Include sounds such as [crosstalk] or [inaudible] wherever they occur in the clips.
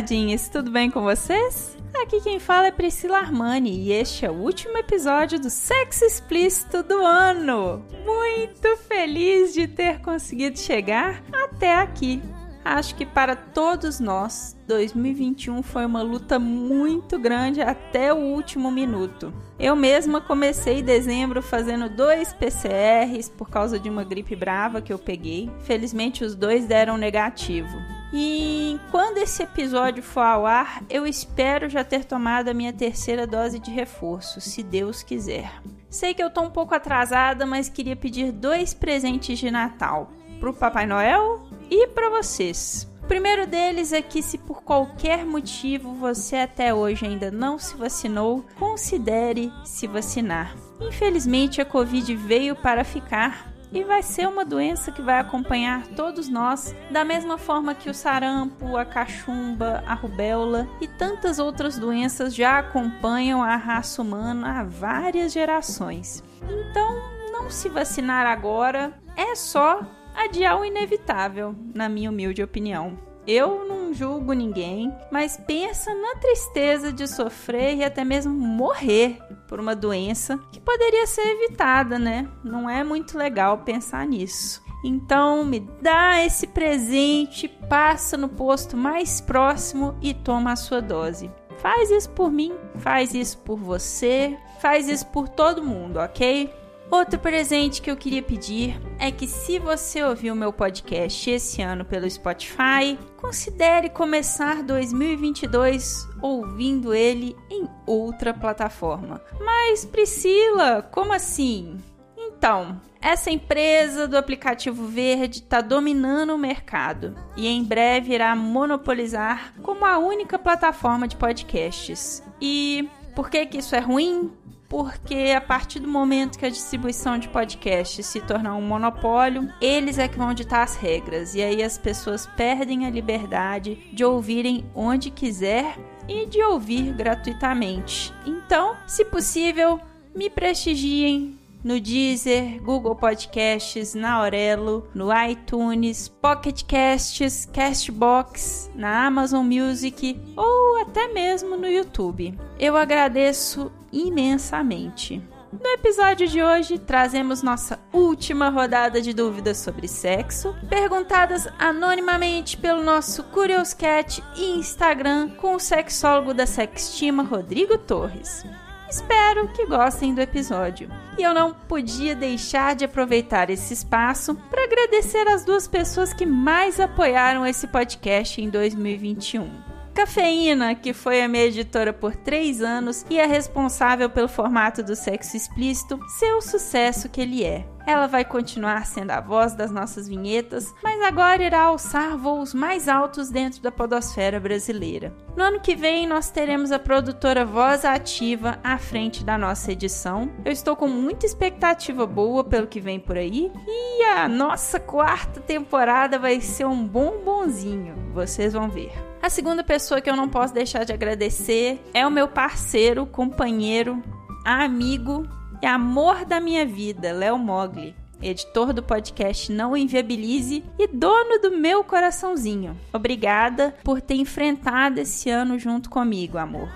Taradinhas, tudo bem com vocês? Aqui quem fala é Priscila Armani e este é o último episódio do Sexo Explícito do ano. Muito feliz de ter conseguido chegar até aqui. Acho que para todos nós, 2021 foi uma luta muito grande até o último minuto. Eu mesma comecei dezembro fazendo dois PCRs por causa de uma gripe brava que eu peguei. Felizmente os dois deram negativo. E quando esse episódio for ao ar, eu espero já ter tomado a minha terceira dose de reforço, se Deus quiser. Sei que eu tô um pouco atrasada, mas queria pedir dois presentes de Natal pro Papai Noel e para vocês. O primeiro deles é que se por qualquer motivo você até hoje ainda não se vacinou, considere se vacinar. Infelizmente a Covid veio para ficar e vai ser uma doença que vai acompanhar todos nós, da mesma forma que o sarampo, a cachumba, a rubéola e tantas outras doenças já acompanham a raça humana há várias gerações. Então, não se vacinar agora é só adiar o inevitável, na minha humilde opinião. Eu não julgo ninguém, mas pensa na tristeza de sofrer e até mesmo morrer por uma doença que poderia ser evitada, né? Não é muito legal pensar nisso. Então, me dá esse presente, passa no posto mais próximo e toma a sua dose. Faz isso por mim, faz isso por você, faz isso por todo mundo, ok? Outro presente que eu queria pedir é que se você ouviu meu podcast esse ano pelo Spotify, considere começar 2022 ouvindo ele em outra plataforma. Mas Priscila, como assim? Então, essa empresa do aplicativo verde está dominando o mercado e em breve irá monopolizar como a única plataforma de podcasts. E por que, que isso é ruim? Porque a partir do momento que a distribuição de podcasts se tornar um monopólio, eles é que vão ditar as regras e aí as pessoas perdem a liberdade de ouvirem onde quiser e de ouvir gratuitamente. Então, se possível, me prestigiem no Deezer, Google Podcasts, na Aurelo, no iTunes, Pocket Casts, Castbox, na Amazon Music ou até mesmo no YouTube. Eu agradeço imensamente. No episódio de hoje, trazemos nossa última rodada de dúvidas sobre sexo, perguntadas anonimamente pelo nosso Curious Cat e Instagram com o sexólogo da Sextima, Rodrigo Torres. Espero que gostem do episódio. E eu não podia deixar de aproveitar esse espaço para agradecer as duas pessoas que mais apoiaram esse podcast em 2021. Cafeína, que foi a minha editora por três anos e é responsável pelo formato do sexo explícito ser o sucesso que ele é. Ela vai continuar sendo a voz das nossas vinhetas, mas agora irá alçar voos mais altos dentro da podosfera brasileira. No ano que vem, nós teremos a produtora Voz Ativa à frente da nossa edição. Eu estou com muita expectativa boa pelo que vem por aí e a nossa quarta temporada vai ser um bombonzinho. Vocês vão ver. A segunda pessoa que eu não posso deixar de agradecer é o meu parceiro, companheiro, amigo e amor da minha vida, Léo Mogli, editor do podcast Não Inviabilize e dono do meu coraçãozinho. Obrigada por ter enfrentado esse ano junto comigo, amor.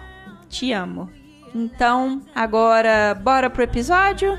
Te amo. Então, agora bora pro episódio?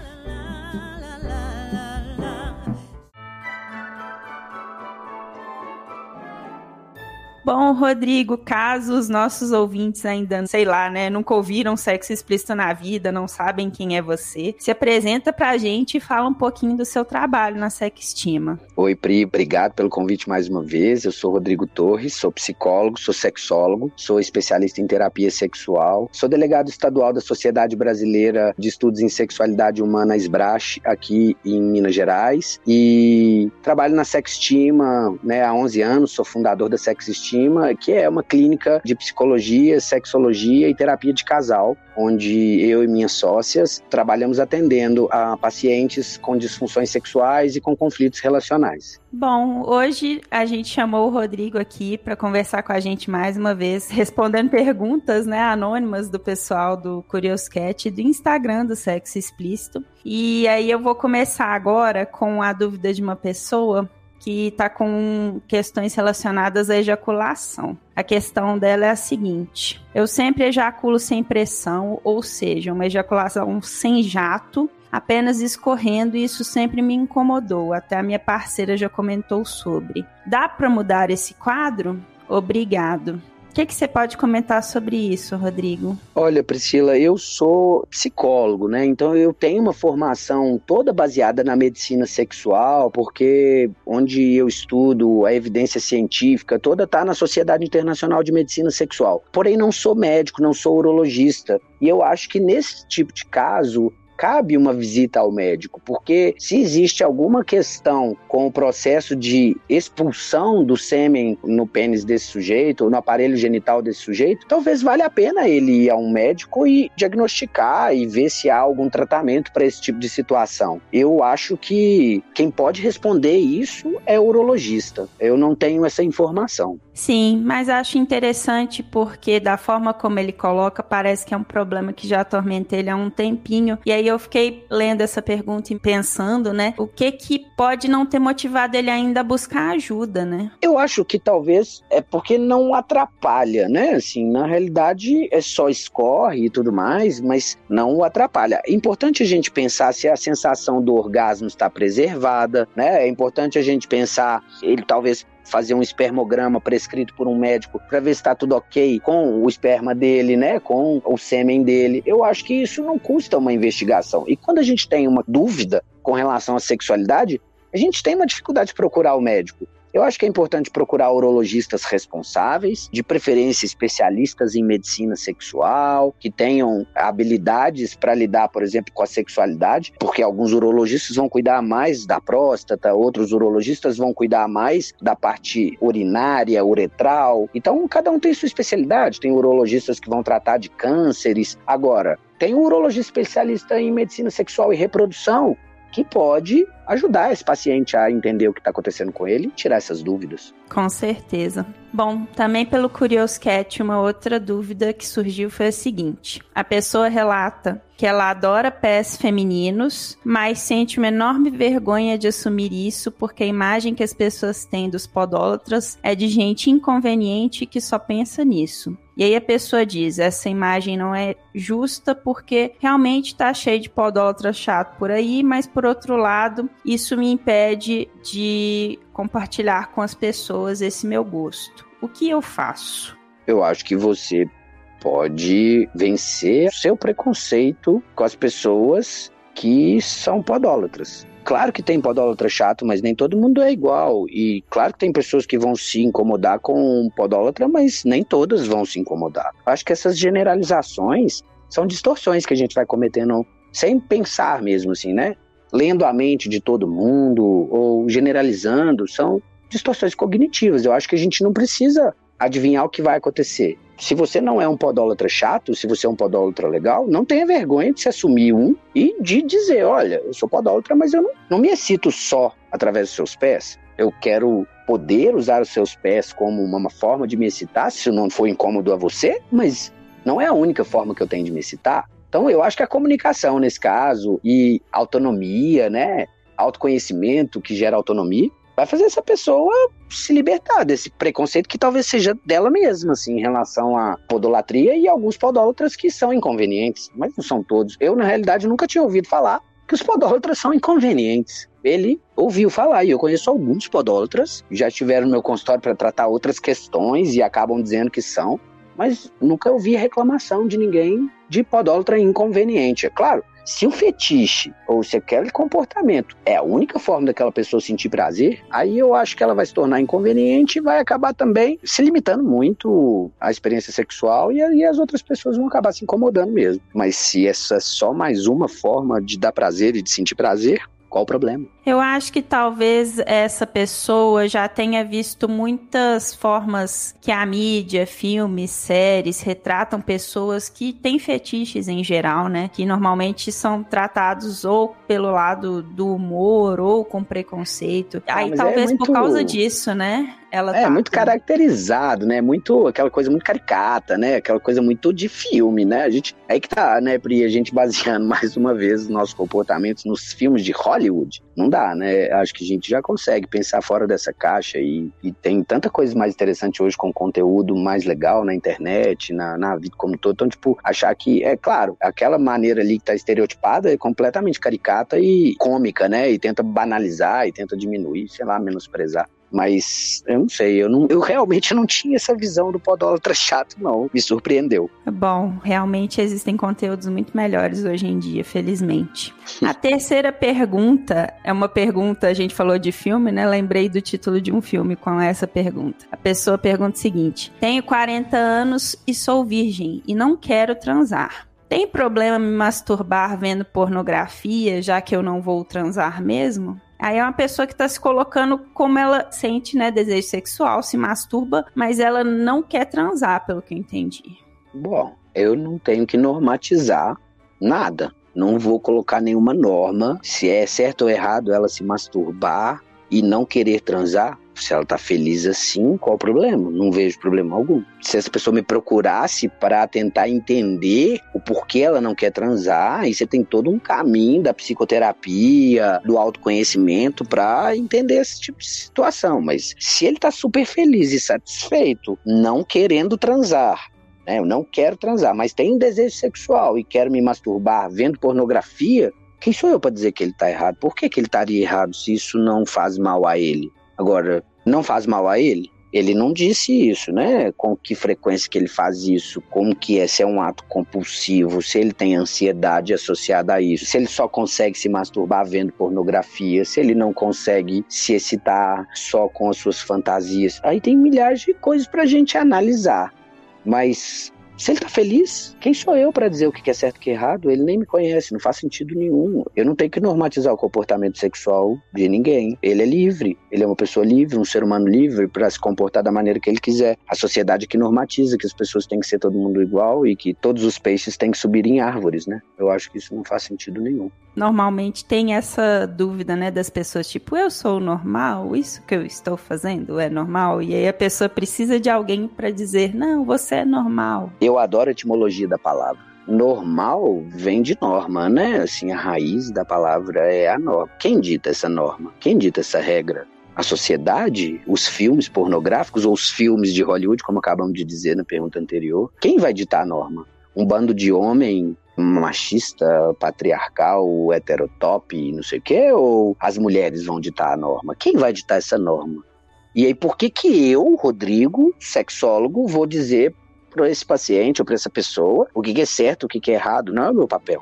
Bom, Rodrigo, caso os nossos ouvintes ainda, sei lá, né, nunca ouviram sexo explícito na vida, não sabem quem é você, se apresenta pra gente e fala um pouquinho do seu trabalho na Sextima. Oi, Pri, obrigado pelo convite mais uma vez. Eu sou Rodrigo Torres, sou psicólogo, sou sexólogo, sou especialista em terapia sexual, sou delegado estadual da Sociedade Brasileira de Estudos em Sexualidade Humana, SBRASH, aqui em Minas Gerais, e trabalho na Sextima né, há 11 anos, sou fundador da Sextima que é uma clínica de psicologia, sexologia e terapia de casal, onde eu e minhas sócias trabalhamos atendendo a pacientes com disfunções sexuais e com conflitos relacionais. Bom, hoje a gente chamou o Rodrigo aqui para conversar com a gente mais uma vez, respondendo perguntas, né, anônimas do pessoal do Curious Cat e do Instagram do Sexo Explícito. E aí eu vou começar agora com a dúvida de uma pessoa que está com questões relacionadas à ejaculação. A questão dela é a seguinte: eu sempre ejaculo sem pressão, ou seja, uma ejaculação sem jato, apenas escorrendo, e isso sempre me incomodou. Até a minha parceira já comentou sobre. Dá para mudar esse quadro? Obrigado que, que você pode comentar sobre isso, Rodrigo? Olha, Priscila, eu sou psicólogo, né? Então eu tenho uma formação toda baseada na medicina sexual, porque onde eu estudo a evidência científica toda está na Sociedade Internacional de Medicina Sexual. Porém, não sou médico, não sou urologista. E eu acho que nesse tipo de caso, cabe uma visita ao médico, porque se existe alguma questão com o processo de expulsão do sêmen no pênis desse sujeito ou no aparelho genital desse sujeito, talvez valha a pena ele ir a um médico e diagnosticar e ver se há algum tratamento para esse tipo de situação. Eu acho que quem pode responder isso é o urologista. Eu não tenho essa informação. Sim, mas acho interessante porque da forma como ele coloca, parece que é um problema que já atormenta ele há um tempinho. E aí eu fiquei lendo essa pergunta e pensando, né, o que que pode não ter motivado ele ainda a buscar ajuda, né? Eu acho que talvez é porque não atrapalha, né? Assim, na realidade é só escorre e tudo mais, mas não o atrapalha. É importante a gente pensar se a sensação do orgasmo está preservada, né? É importante a gente pensar, ele talvez fazer um espermograma prescrito por um médico para ver se está tudo ok com o esperma dele, né, com o sêmen dele. Eu acho que isso não custa uma investigação. E quando a gente tem uma dúvida com relação à sexualidade, a gente tem uma dificuldade de procurar o médico. Eu acho que é importante procurar urologistas responsáveis, de preferência especialistas em medicina sexual, que tenham habilidades para lidar, por exemplo, com a sexualidade, porque alguns urologistas vão cuidar mais da próstata, outros urologistas vão cuidar mais da parte urinária, uretral. Então, cada um tem sua especialidade. Tem urologistas que vão tratar de cânceres. Agora, tem um urologista especialista em medicina sexual e reprodução que pode ajudar esse paciente a entender o que está acontecendo com ele e tirar essas dúvidas. Com certeza. Bom, também pelo Curious Cat, uma outra dúvida que surgiu foi a seguinte: a pessoa relata que ela adora pés femininos, mas sente uma enorme vergonha de assumir isso porque a imagem que as pessoas têm dos podólatras é de gente inconveniente que só pensa nisso. E aí a pessoa diz: essa imagem não é justa porque realmente está cheio de podólatra chato por aí, mas por outro lado, isso me impede de compartilhar com as pessoas esse meu gosto. O que eu faço? Eu acho que você pode vencer seu preconceito com as pessoas que são podólatras. Claro que tem podólatra chato, mas nem todo mundo é igual. E claro que tem pessoas que vão se incomodar com um podólatra, mas nem todas vão se incomodar. Acho que essas generalizações são distorções que a gente vai cometendo sem pensar mesmo, assim, né? Lendo a mente de todo mundo ou generalizando, são distorções cognitivas. Eu acho que a gente não precisa adivinhar o que vai acontecer. Se você não é um podólatra chato, se você é um podólatra legal, não tenha vergonha de se assumir um e de dizer: olha, eu sou podólatra, mas eu não, não me excito só através dos seus pés. Eu quero poder usar os seus pés como uma forma de me excitar, se não for incômodo a você, mas não é a única forma que eu tenho de me excitar. Então eu acho que a comunicação nesse caso e autonomia, né? Autoconhecimento que gera autonomia, vai fazer essa pessoa se libertar desse preconceito que talvez seja dela mesma, assim, em relação à podolatria e alguns podólatras que são inconvenientes, mas não são todos. Eu, na realidade, nunca tinha ouvido falar que os podólatras são inconvenientes. Ele ouviu falar, e eu conheço alguns podólatras, já estiveram no meu consultório para tratar outras questões e acabam dizendo que são, mas nunca ouvi reclamação de ninguém de podólatra inconveniente. É claro, se o fetiche ou se aquele comportamento é a única forma daquela pessoa sentir prazer, aí eu acho que ela vai se tornar inconveniente e vai acabar também se limitando muito à experiência sexual e aí as outras pessoas vão acabar se incomodando mesmo. Mas se essa é só mais uma forma de dar prazer e de sentir prazer, qual o problema? Eu acho que talvez essa pessoa já tenha visto muitas formas que a mídia, filmes, séries retratam pessoas que têm fetiches em geral, né? Que normalmente são tratados ou pelo lado do humor ou com preconceito. Ah, Aí é talvez é muito... por causa disso, né? Ela é tá muito caracterizado, né? Muito aquela coisa muito caricata, né? Aquela coisa muito de filme, né? A gente aí que tá, né, Pri, a gente baseando [laughs] mais uma vez os nossos comportamentos nos filmes de Hollywood. Não dá, né? Acho que a gente já consegue pensar fora dessa caixa e, e tem tanta coisa mais interessante hoje com conteúdo mais legal na internet, na, na vida como todo. Então, tipo, achar que, é claro, aquela maneira ali que tá estereotipada é completamente caricata e cômica, né? E tenta banalizar e tenta diminuir, sei lá, menosprezar. Mas eu não sei, eu, não, eu realmente não tinha essa visão do podólatra chato, não. Me surpreendeu. Bom, realmente existem conteúdos muito melhores hoje em dia, felizmente. A [laughs] terceira pergunta é uma pergunta, a gente falou de filme, né? Lembrei do título de um filme com essa pergunta. A pessoa pergunta o seguinte: Tenho 40 anos e sou virgem e não quero transar. Tem problema me masturbar vendo pornografia, já que eu não vou transar mesmo? Aí é uma pessoa que está se colocando como ela sente, né, desejo sexual, se masturba, mas ela não quer transar, pelo que eu entendi. Bom, eu não tenho que normatizar nada. Não vou colocar nenhuma norma se é certo ou errado ela se masturbar e não querer transar. Se ela tá feliz assim, qual o problema? Não vejo problema algum. Se essa pessoa me procurasse para tentar entender o porquê ela não quer transar, aí você tem todo um caminho da psicoterapia, do autoconhecimento para entender esse tipo de situação. Mas se ele tá super feliz e satisfeito, não querendo transar, né? Eu não quero transar, mas tenho desejo sexual e quero me masturbar vendo pornografia, quem sou eu para dizer que ele está errado? Por que, que ele estaria errado se isso não faz mal a ele? Agora, não faz mal a ele? Ele não disse isso, né? Com que frequência que ele faz isso, como que é, se é um ato compulsivo, se ele tem ansiedade associada a isso, se ele só consegue se masturbar vendo pornografia, se ele não consegue se excitar só com as suas fantasias. Aí tem milhares de coisas para a gente analisar. Mas se ele tá feliz, quem sou eu para dizer o que é certo e o que é errado? Ele nem me conhece, não faz sentido nenhum. Eu não tenho que normatizar o comportamento sexual de ninguém. Ele é livre, ele é uma pessoa livre, um ser humano livre para se comportar da maneira que ele quiser. A sociedade que normatiza que as pessoas têm que ser todo mundo igual e que todos os peixes têm que subir em árvores, né? Eu acho que isso não faz sentido nenhum normalmente tem essa dúvida, né, das pessoas, tipo, eu sou normal? Isso que eu estou fazendo é normal? E aí a pessoa precisa de alguém para dizer, não, você é normal. Eu adoro a etimologia da palavra. Normal vem de norma, né? Assim, a raiz da palavra é a norma. Quem dita essa norma? Quem dita essa regra? a sociedade, os filmes pornográficos ou os filmes de Hollywood, como acabamos de dizer na pergunta anterior, quem vai ditar a norma? Um bando de homem machista, patriarcal, heterotop, não sei o quê, ou as mulheres vão ditar a norma? Quem vai ditar essa norma? E aí, por que que eu, Rodrigo, sexólogo, vou dizer para esse paciente ou para essa pessoa o que, que é certo, o que, que é errado? Não é o meu papel.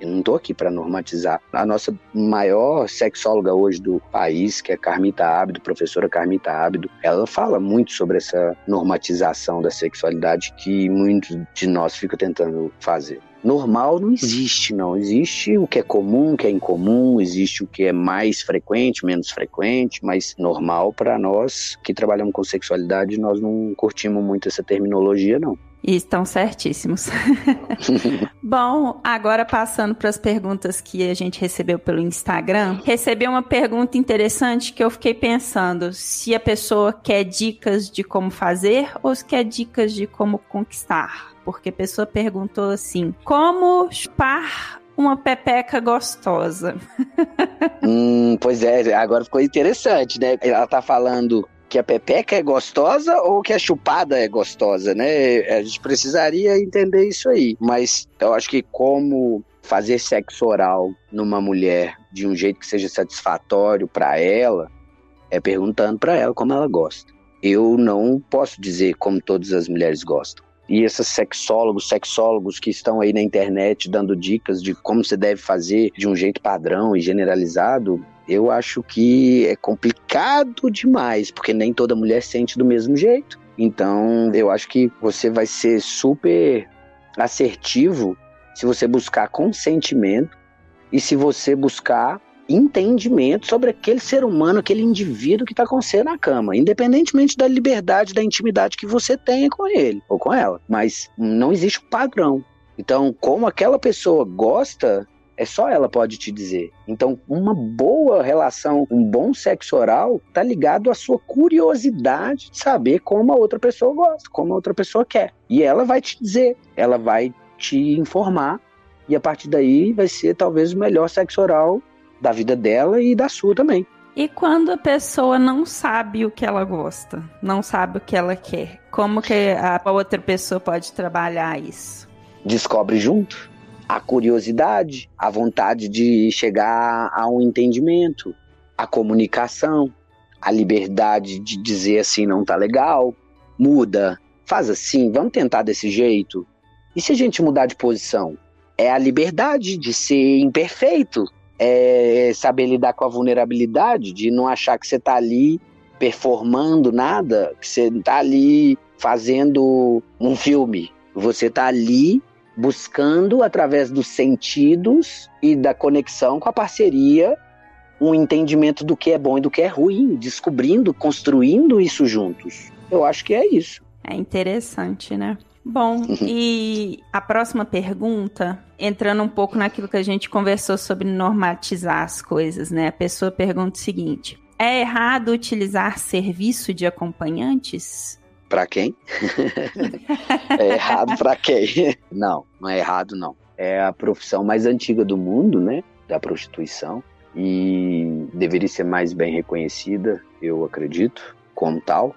Eu não estou aqui para normatizar. A nossa maior sexóloga hoje do país, que é Carmita Ábido, professora Carmita Ábido, ela fala muito sobre essa normatização da sexualidade que muitos de nós ficam tentando fazer normal não existe, não. Existe o que é comum, o que é incomum, existe o que é mais frequente, menos frequente, mas normal para nós que trabalhamos com sexualidade, nós não curtimos muito essa terminologia, não. E estão certíssimos. [laughs] Bom, agora passando para as perguntas que a gente recebeu pelo Instagram, recebi uma pergunta interessante que eu fiquei pensando se a pessoa quer dicas de como fazer ou se quer dicas de como conquistar porque a pessoa perguntou assim: como chupar uma pepeca gostosa? [laughs] hum, pois é, agora ficou interessante, né? Ela tá falando que a pepeca é gostosa ou que a chupada é gostosa, né? A gente precisaria entender isso aí. Mas eu acho que como fazer sexo oral numa mulher de um jeito que seja satisfatório para ela é perguntando para ela como ela gosta. Eu não posso dizer como todas as mulheres gostam. E esses sexólogos, sexólogos que estão aí na internet dando dicas de como você deve fazer de um jeito padrão e generalizado, eu acho que é complicado demais, porque nem toda mulher sente do mesmo jeito. Então, eu acho que você vai ser super assertivo se você buscar consentimento e se você buscar entendimento sobre aquele ser humano, aquele indivíduo que está com você na cama, independentemente da liberdade, da intimidade que você tenha com ele ou com ela. Mas não existe um padrão. Então, como aquela pessoa gosta, é só ela pode te dizer. Então, uma boa relação, um bom sexo oral, tá ligado à sua curiosidade de saber como a outra pessoa gosta, como a outra pessoa quer. E ela vai te dizer, ela vai te informar e a partir daí vai ser talvez o melhor sexo oral da vida dela e da sua também. E quando a pessoa não sabe o que ela gosta, não sabe o que ela quer, como que a outra pessoa pode trabalhar isso? Descobre junto. A curiosidade, a vontade de chegar a um entendimento, a comunicação, a liberdade de dizer assim não tá legal, muda, faz assim, vamos tentar desse jeito. E se a gente mudar de posição? É a liberdade de ser imperfeito, é saber lidar com a vulnerabilidade, de não achar que você está ali performando nada, que você está ali fazendo um filme. Você está ali buscando, através dos sentidos e da conexão com a parceria, um entendimento do que é bom e do que é ruim, descobrindo, construindo isso juntos. Eu acho que é isso. É interessante, né? Bom, uhum. e a próxima pergunta, entrando um pouco naquilo que a gente conversou sobre normatizar as coisas, né? A pessoa pergunta o seguinte: é errado utilizar serviço de acompanhantes? Para quem? é errado para quem? Não, não é errado não. É a profissão mais antiga do mundo, né? Da prostituição e deveria ser mais bem reconhecida, eu acredito, como tal.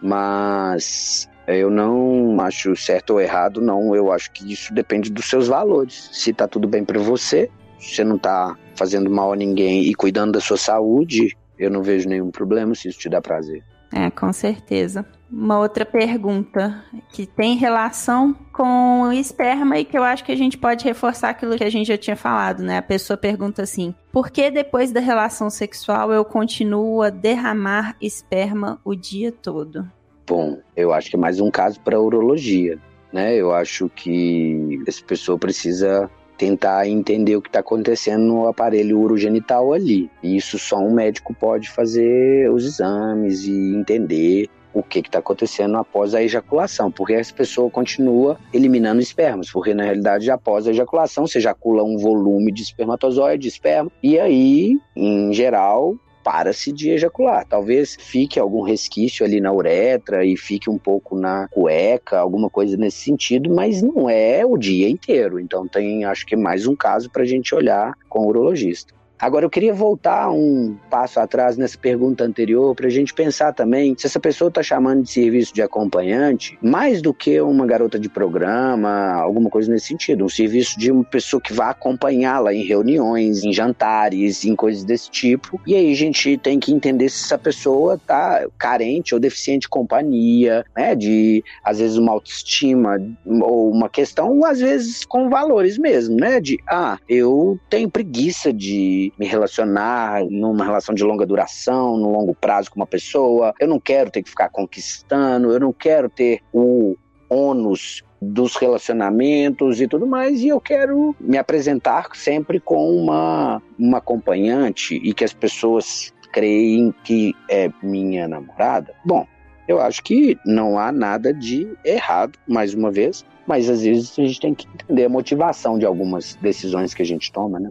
Mas eu não acho certo ou errado, não. Eu acho que isso depende dos seus valores. Se tá tudo bem para você, se você não tá fazendo mal a ninguém e cuidando da sua saúde, eu não vejo nenhum problema se isso te dá prazer. É, com certeza. Uma outra pergunta que tem relação com o esperma e que eu acho que a gente pode reforçar aquilo que a gente já tinha falado, né? A pessoa pergunta assim: por que depois da relação sexual eu continuo a derramar esperma o dia todo? Bom, eu acho que é mais um caso para urologia, né? Eu acho que essa pessoa precisa tentar entender o que está acontecendo no aparelho urogenital ali. E isso só um médico pode fazer os exames e entender o que está acontecendo após a ejaculação, porque essa pessoa continua eliminando espermas, porque na realidade após a ejaculação você ejacula um volume de espermatozoide, de esperma, e aí, em geral, para-se de ejacular. Talvez fique algum resquício ali na uretra e fique um pouco na cueca, alguma coisa nesse sentido, mas não é o dia inteiro. Então tem, acho que mais um caso para a gente olhar com o urologista. Agora, eu queria voltar um passo atrás nessa pergunta anterior para a gente pensar também se essa pessoa está chamando de serviço de acompanhante mais do que uma garota de programa, alguma coisa nesse sentido. Um serviço de uma pessoa que vai acompanhá-la em reuniões, em jantares, em coisas desse tipo. E aí a gente tem que entender se essa pessoa está carente ou deficiente de companhia, né? De, às vezes, uma autoestima ou uma questão, ou às vezes com valores mesmo, né? De, ah, eu tenho preguiça de me relacionar numa relação de longa duração, no longo prazo com uma pessoa. Eu não quero ter que ficar conquistando, eu não quero ter o ônus dos relacionamentos e tudo mais, e eu quero me apresentar sempre com uma, uma acompanhante e que as pessoas creem que é minha namorada. Bom, eu acho que não há nada de errado, mais uma vez, mas às vezes a gente tem que entender a motivação de algumas decisões que a gente toma, né?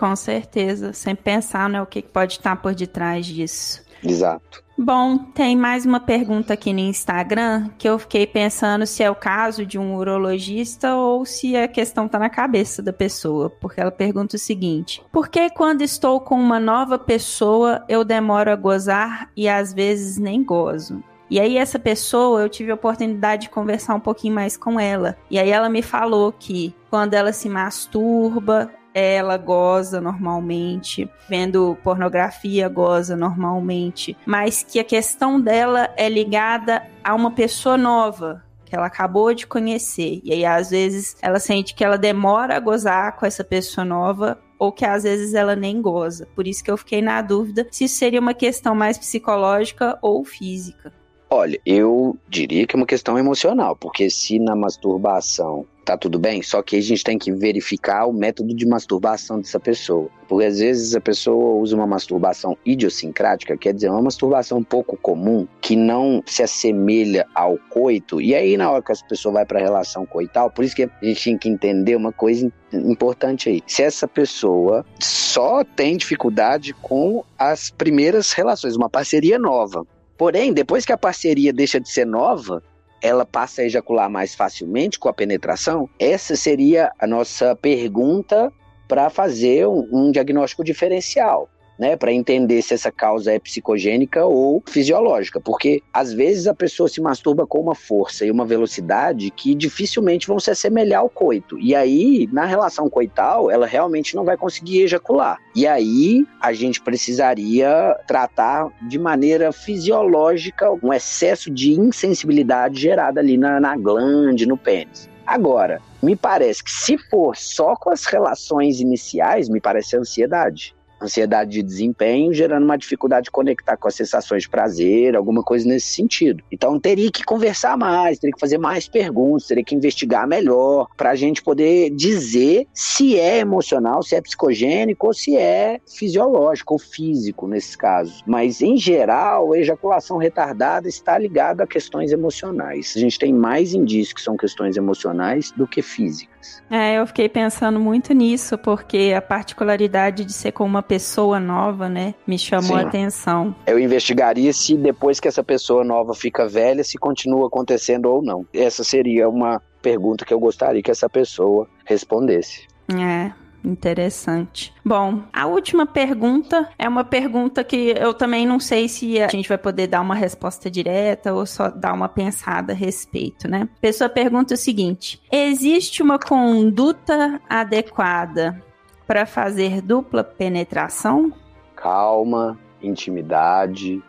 Com certeza, sem pensar né, o que pode estar por detrás disso. Exato. Bom, tem mais uma pergunta aqui no Instagram que eu fiquei pensando se é o caso de um urologista ou se a questão está na cabeça da pessoa, porque ela pergunta o seguinte: Por que quando estou com uma nova pessoa eu demoro a gozar e às vezes nem gozo? E aí essa pessoa, eu tive a oportunidade de conversar um pouquinho mais com ela. E aí ela me falou que quando ela se masturba, ela goza normalmente, vendo pornografia goza normalmente, mas que a questão dela é ligada a uma pessoa nova, que ela acabou de conhecer. E aí, às vezes, ela sente que ela demora a gozar com essa pessoa nova. Ou que às vezes ela nem goza. Por isso que eu fiquei na dúvida se isso seria uma questão mais psicológica ou física. Olha, eu diria que é uma questão emocional, porque se na masturbação tá tudo bem, só que a gente tem que verificar o método de masturbação dessa pessoa. Porque às vezes a pessoa usa uma masturbação idiosincrática, quer dizer, uma masturbação pouco comum, que não se assemelha ao coito, e aí na hora que essa pessoa vai para a relação coital, por isso que a gente tem que entender uma coisa importante aí. Se essa pessoa só tem dificuldade com as primeiras relações, uma parceria nova. Porém, depois que a parceria deixa de ser nova, ela passa a ejacular mais facilmente com a penetração? Essa seria a nossa pergunta para fazer um, diagnóstico diferencial né, para entender se essa causa é psicogênica ou fisiológica, porque às vezes a pessoa se masturba com uma força e uma velocidade que dificilmente vão se assemelhar ao coito. E aí, na relação coital, ela realmente não vai conseguir ejacular. E aí, a gente precisaria tratar de maneira fisiológica um excesso de insensibilidade gerada ali na, na glande, no pênis. Agora, me parece que se for só com as relações iniciais, me parece ansiedade ansiedade de desempenho, gerando uma dificuldade de conectar com as sensações de prazer, alguma coisa nesse sentido. Então teria que conversar mais, teria que fazer mais perguntas, teria que investigar melhor para a gente poder dizer se é emocional, se é psicogênico ou se é fisiológico ou físico nesses casos. Mas em geral, a ejaculação retardada está ligada a questões emocionais. A gente tem mais indícios que são questões emocionais do que físicas. É, eu fiquei pensando muito nisso porque a particularidade de ser com uma pessoa nova, né, me chamou Sim. a atenção. Eu investigaria se depois que essa pessoa nova fica velha, se continua acontecendo ou não. Essa seria uma pergunta que eu gostaria que essa pessoa respondesse. É, Interessante. Bom, a última pergunta é uma pergunta que eu também não sei se a gente vai poder dar uma resposta direta ou só dar uma pensada a respeito, né? A pessoa pergunta o seguinte: existe uma conduta adequada para fazer dupla penetração? Calma, intimidade,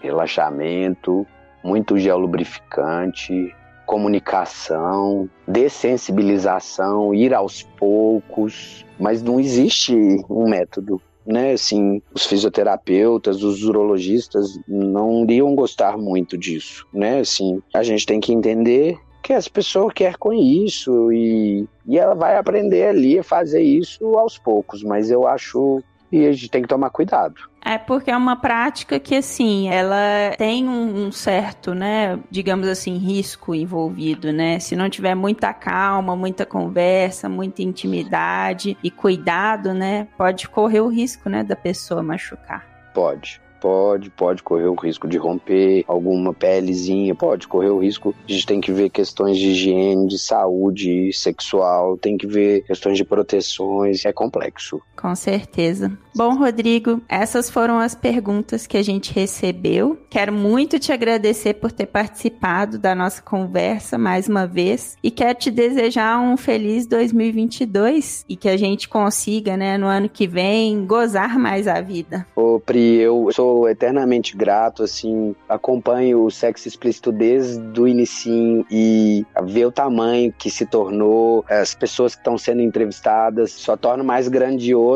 relaxamento, muito gel lubrificante, comunicação, dessensibilização, ir aos poucos, mas não existe um método né, assim, os fisioterapeutas, os urologistas não iriam gostar muito disso, né, assim, a gente tem que entender que as pessoas querem com isso e, e ela vai aprender ali a fazer isso aos poucos, mas eu acho que a gente tem que tomar cuidado. É porque é uma prática que, assim, ela tem um, certo, né, digamos assim, risco envolvido, né? Se não tiver muita calma, muita conversa, muita intimidade e cuidado, né, pode correr o risco, né, da pessoa machucar. Pode pode, pode correr o risco de romper alguma pelezinha, pode correr o risco. A gente tem que ver questões de higiene, de saúde sexual, tem que ver questões de proteções, é complexo. Com certeza. Bom, Rodrigo, essas foram as perguntas que a gente recebeu. Quero muito te agradecer por ter participado da nossa conversa mais uma vez e quero te desejar um feliz 2022 e que a gente consiga, né, no ano que vem, gozar mais a vida. Ô, Pri, eu sou eternamente grato, assim, acompanho o sexo explícito desde o inicinho e ver o tamanho que se tornou, as pessoas que estão sendo entrevistadas, só torna mais grandioso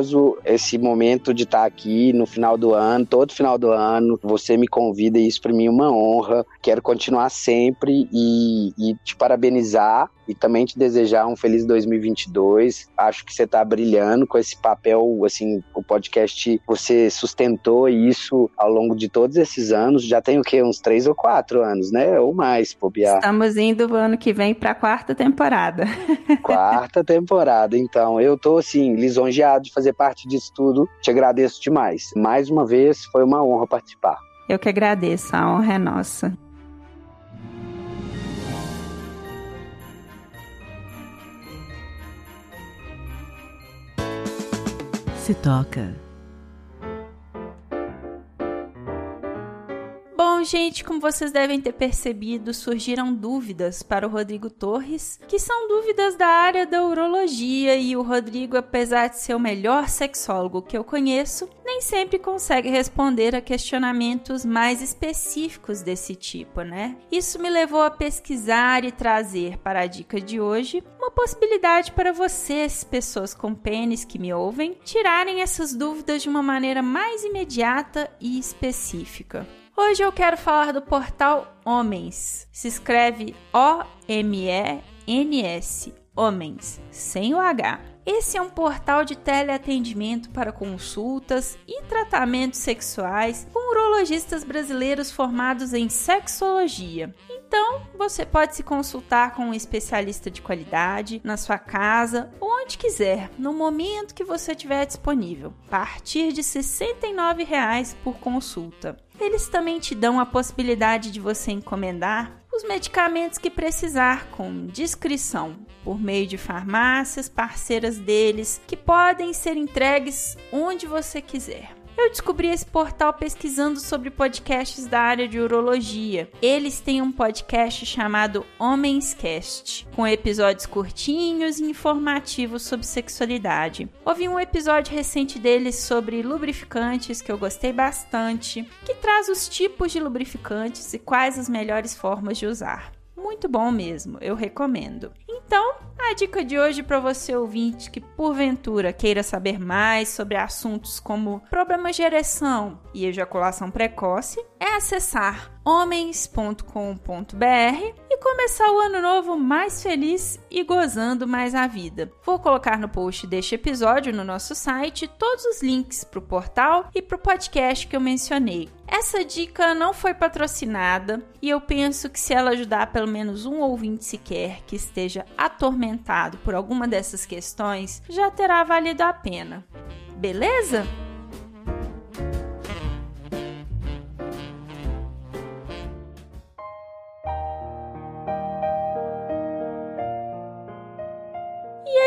esse momento de estar aqui no final do ano, todo final do ano, você me convida e isso para mim é uma honra, quero continuar sempre e, e te parabenizar e também te desejar um feliz 2022. Acho que você está brilhando com esse papel, assim, o podcast, você sustentou isso ao longo de todos esses anos. Já tem o quê? Uns três ou quatro anos, né? Ou mais, Pobiar. Estamos indo ano que vem para a quarta temporada. [laughs] Quarta temporada, então. Eu tô, assim, lisonjeado de fazer parte disso tudo. Te agradeço demais. Mais uma vez, foi uma honra participar. Eu que agradeço, a honra é nossa. Se toca. Gente, como vocês devem ter percebido, surgiram dúvidas para o Rodrigo Torres, que são dúvidas da área da urologia, e o Rodrigo, apesar de ser o melhor sexólogo que eu conheço, nem sempre consegue responder a questionamentos mais específicos desse tipo, né? Isso me levou a pesquisar e trazer para a dica de hoje uma possibilidade para vocês, pessoas com pênis que me ouvem, tirarem essas dúvidas de uma maneira mais imediata e específica. Hoje eu quero falar do portal Homens. Se escreve O-M-E-N-S. Homens, sem o H. Esse é um portal de teleatendimento para consultas e tratamentos sexuais com urologistas brasileiros formados em sexologia. Então, você pode se consultar com um especialista de qualidade na sua casa ou onde quiser, no momento que você tiver disponível, a partir de R$ 69,00 por consulta. Eles também te dão a possibilidade de você encomendar os medicamentos que precisar com discrição por meio de farmácias parceiras deles que podem ser entregues onde você quiser. Eu descobri esse portal pesquisando sobre podcasts da área de urologia. Eles têm um podcast chamado Homenscast, com episódios curtinhos e informativos sobre sexualidade. Ouvi um episódio recente deles sobre lubrificantes que eu gostei bastante, que traz os tipos de lubrificantes e quais as melhores formas de usar. Muito bom mesmo, eu recomendo. Então, a dica de hoje para você ouvinte que porventura queira saber mais sobre assuntos como problemas de ereção e ejaculação precoce é acessar homens.com.br e começar o ano novo mais feliz e gozando mais a vida. Vou colocar no post deste episódio no nosso site todos os links para o portal e para o podcast que eu mencionei. Essa dica não foi patrocinada e eu penso que se ela ajudar pelo menos um ouvinte sequer que esteja atormentado por alguma dessas questões, já terá valido a pena. Beleza?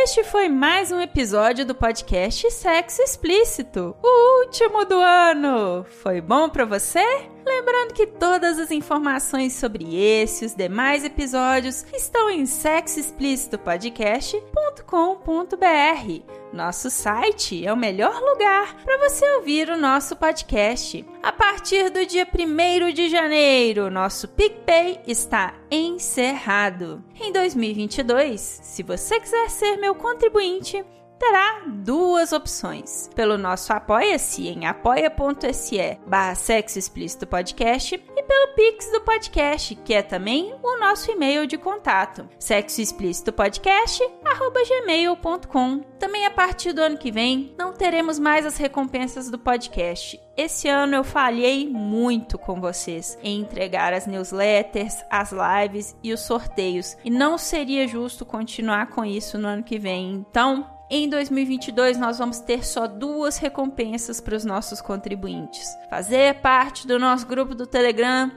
Este foi mais um episódio do podcast Sexo Explícito, o último do ano. Foi bom para você? Lembrando que todas as informações sobre esse e os demais episódios estão em sexoexplicitopodcast.com.br. Nosso site é o melhor lugar para você ouvir o nosso podcast. A partir do dia 1 de janeiro, nosso PicPay está encerrado. Em 2022, se você quiser ser meu contribuinte, terá duas opções. Pelo nosso Apoia-se em apoia.se barra Sexo Explícito Podcast e pelo Pix do podcast, que é também o nosso e-mail de contato, sexoexplicitopodcast.gmail.com. Também a partir do ano que vem, não teremos mais as recompensas do podcast. Esse ano eu falhei muito com vocês em entregar as newsletters, as lives e os sorteios, e não seria justo continuar com isso no ano que vem. Então, em 2022, nós vamos ter só duas recompensas para os nossos contribuintes: fazer parte do nosso grupo do Telegram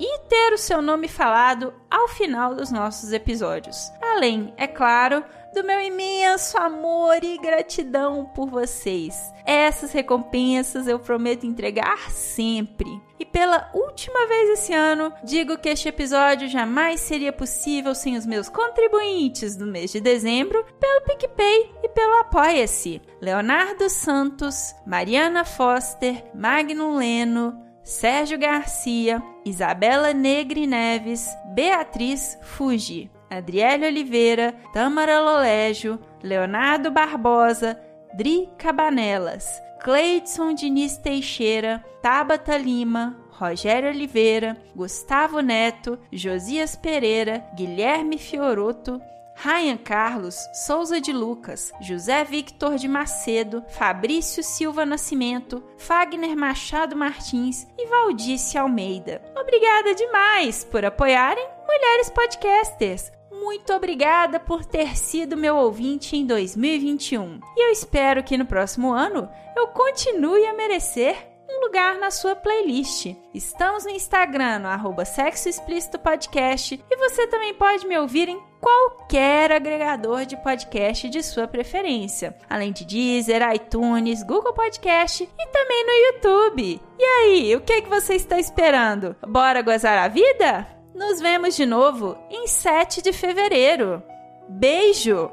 e ter o seu nome falado ao final dos nossos episódios. Além, é claro, do meu imenso amor e gratidão por vocês. Essas recompensas eu prometo entregar sempre. E pela última vez esse ano, digo que este episódio jamais seria possível sem os meus contribuintes do mês de dezembro, pelo PicPay e pelo Apoia-se. Leonardo Santos, Mariana Foster, Magno Leno, Sérgio Garcia, Isabela Negri Neves, Beatriz Fuji. Adriele Oliveira, Tamara Lolégio, Leonardo Barbosa, Dri Cabanelas, Cleidson Diniz Teixeira, Tabata Lima, Rogério Oliveira, Gustavo Neto, Josias Pereira, Guilherme Fioroto, Ryan Carlos, Souza de Lucas, José Victor de Macedo, Fabrício Silva Nascimento, Fagner Machado Martins e Valdice Almeida. Obrigada demais por apoiarem Mulheres Podcasters muito obrigada por ter sido meu ouvinte em 2021. E eu espero que no próximo ano eu continue a merecer um lugar na sua playlist. Estamos no Instagram, no arroba Sexo Explícito Podcast, e você também pode me ouvir em qualquer agregador de podcast de sua preferência, além de Deezer, iTunes, Google Podcast e também no YouTube. E aí, o que, que você está esperando? Bora gozar a vida? Nos vemos de novo em 7 de fevereiro. Beijo!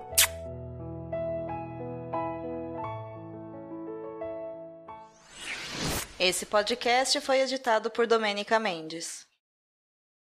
Esse podcast foi editado por Domênica Mendes.